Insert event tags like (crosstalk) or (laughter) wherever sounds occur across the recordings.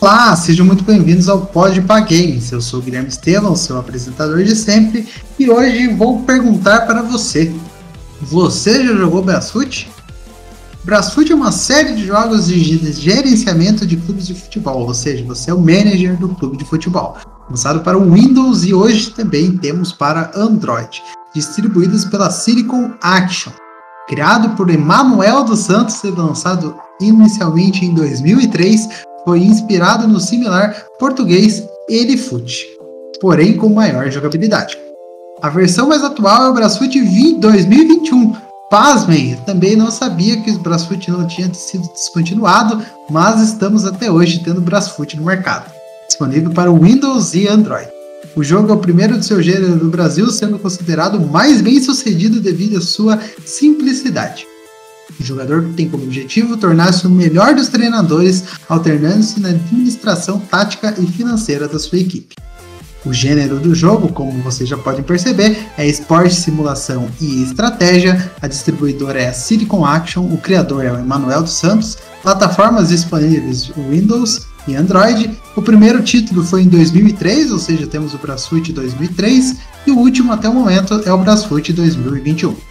Olá, sejam muito bem-vindos ao Pod Games. Eu sou o Guilherme Estevam, seu apresentador de sempre, e hoje vou perguntar para você: você já jogou Brasfoot? Brasfoot é uma série de jogos de gerenciamento de clubes de futebol, ou seja, você é o manager do clube de futebol. Lançado para o Windows e hoje também temos para Android, distribuídos pela Silicon Action. Criado por Emanuel dos Santos e lançado inicialmente em 2003, foi inspirado no similar português Elefute, porém com maior jogabilidade. A versão mais atual é o Brasfoot 2021. Pasmem, também não sabia que o Brasfoot não tinha sido descontinuado, mas estamos até hoje tendo Brasfoot no mercado, disponível para Windows e Android. O jogo é o primeiro de seu gênero no Brasil, sendo considerado mais bem sucedido devido à sua simplicidade. O jogador tem como objetivo tornar-se o melhor dos treinadores, alternando-se na administração tática e financeira da sua equipe. O gênero do jogo, como vocês já podem perceber, é esporte, simulação e estratégia. A distribuidora é a Silicon Action, o criador é o Emanuel dos Santos. Plataformas disponíveis Windows e Android. O primeiro título foi em 2003, ou seja, temos o Brasfoot 2003, e o último até o momento é o Brasfoot 2021.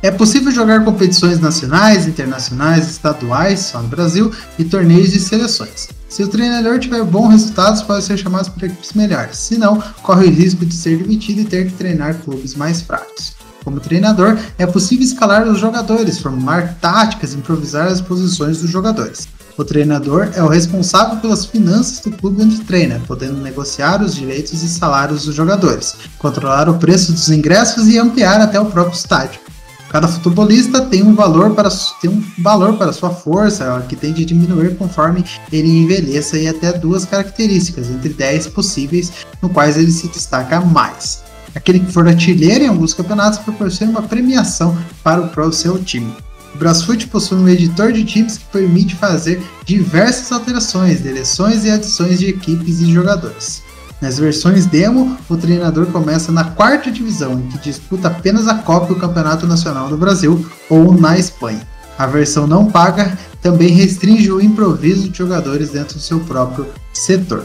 É possível jogar competições nacionais, internacionais, estaduais, só no Brasil, e torneios de seleções. Se o treinador tiver bons resultados, pode ser chamado por equipes melhores. Se não, corre o risco de ser demitido e ter que treinar clubes mais fracos. Como treinador, é possível escalar os jogadores, formar táticas improvisar as posições dos jogadores. O treinador é o responsável pelas finanças do clube onde treina, podendo negociar os direitos e salários dos jogadores, controlar o preço dos ingressos e ampliar até o próprio estádio. Cada futebolista tem um valor para tem um valor para sua força, que tende a diminuir conforme ele envelheça e até duas características entre 10 possíveis, no quais ele se destaca mais. Aquele que for artilheiro em alguns campeonatos proporciona uma premiação para o, para o seu time. O Brasfoot possui um editor de times que permite fazer diversas alterações, deleções e adições de equipes e jogadores. Nas versões demo, o treinador começa na quarta divisão, em que disputa apenas a Copa e o Campeonato Nacional do Brasil ou na Espanha. A versão não paga também restringe o improviso de jogadores dentro do seu próprio setor.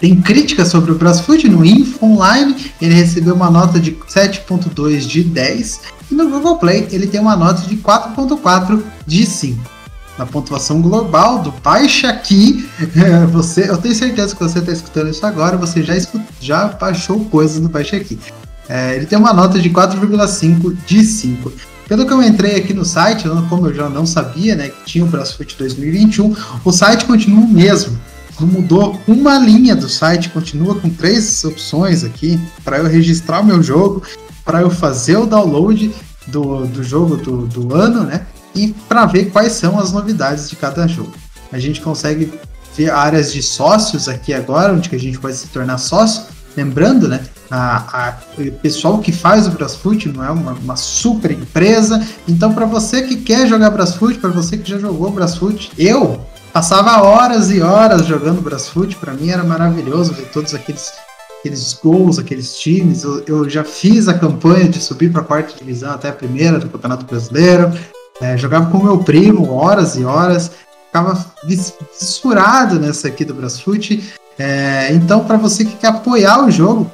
Tem críticas sobre o Brasfoot no Info Online, ele recebeu uma nota de 7.2 de 10 e no Google Play ele tem uma nota de 4.4 de 5 na pontuação global do Baixa Aqui. (laughs) Você, eu tenho certeza que você está escutando isso agora, você já, escut, já baixou coisas no Baixa Aqui. É, ele tem uma nota de 4,5 de 5. Pelo que eu entrei aqui no site, como eu já não sabia, né, que tinha o Brasfoot 2021, o site continua o mesmo. Não mudou uma linha do site, continua com três opções aqui para eu registrar o meu jogo, para eu fazer o download do, do jogo do, do ano, né? E para ver quais são as novidades de cada jogo. A gente consegue ver áreas de sócios aqui agora, onde a gente pode se tornar sócio. Lembrando, né, a, a, o pessoal que faz o Brasfoot não é uma, uma super empresa. Então, para você que quer jogar Brasfoot, para você que já jogou Brasfoot, eu passava horas e horas jogando Brasfoot. Para mim era maravilhoso ver todos aqueles aqueles gols, aqueles times. Eu, eu, já fiz a campanha de subir para a quarta divisão até a primeira do Campeonato Brasileiro. É, jogava com meu primo horas e horas, ficava fissurado nessa aqui do Brasfoot. É, então, para você que quer apoiar o jogo,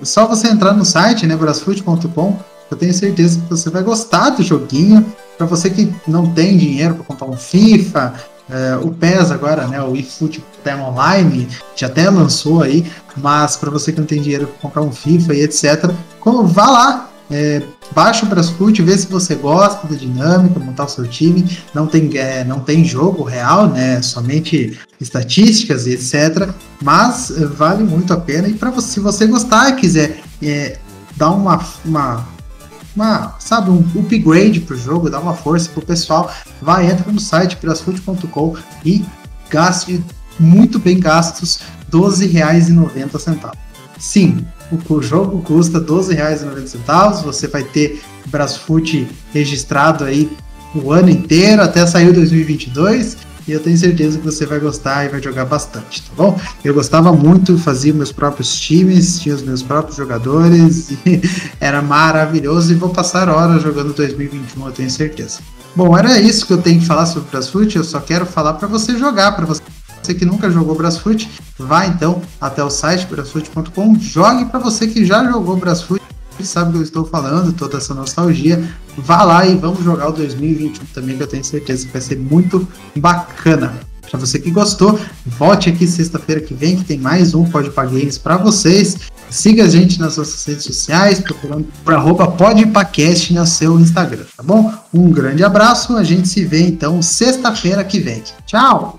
é só você entrar no site, né, brasfoot.com. Eu tenho certeza que você vai gostar do joguinho. Para você que não tem dinheiro para comprar um FIFA, é, o PES agora, né, o eFoot Time Online, já até lançou aí, mas para você que não tem dinheiro para comprar um FIFA e etc, vá lá, é, baixa o Brasfoot, vê se você gosta da dinâmica, montar o seu time. Não tem, é, não tem jogo real, né? Somente estatísticas e etc. Mas é, vale muito a pena. E para você, se você gostar e quiser é, dar uma, uma, uma, sabe, um upgrade pro jogo, dar uma força pro pessoal, vai, entra no site brasfoot.com e gaste muito bem gastos R$ 12,90. Sim, o jogo custa R$ 12,90. Você vai ter Brasfoot registrado aí o ano inteiro até sair 2022. E eu tenho certeza que você vai gostar e vai jogar bastante, tá bom? Eu gostava muito, fazia meus próprios times, tinha os meus próprios jogadores, (laughs) e era maravilhoso. E vou passar horas jogando 2021, eu tenho certeza. Bom, era isso que eu tenho que falar sobre o Brasfoot. Eu só quero falar para você jogar, para você você que nunca jogou Brasfoot, vá então até o site brasfoot.com, jogue para você que já jogou Brasfoot, sabe o que eu estou falando, toda essa nostalgia, vá lá e vamos jogar o 2021 também, que eu tenho certeza que vai ser muito bacana. Para você que gostou, volte aqui sexta-feira que vem, que tem mais um Pode Games para vocês. Siga a gente nas nossas redes sociais, procurando por arroba podpacast no seu Instagram, tá bom? Um grande abraço, a gente se vê então sexta-feira que vem. Tchau!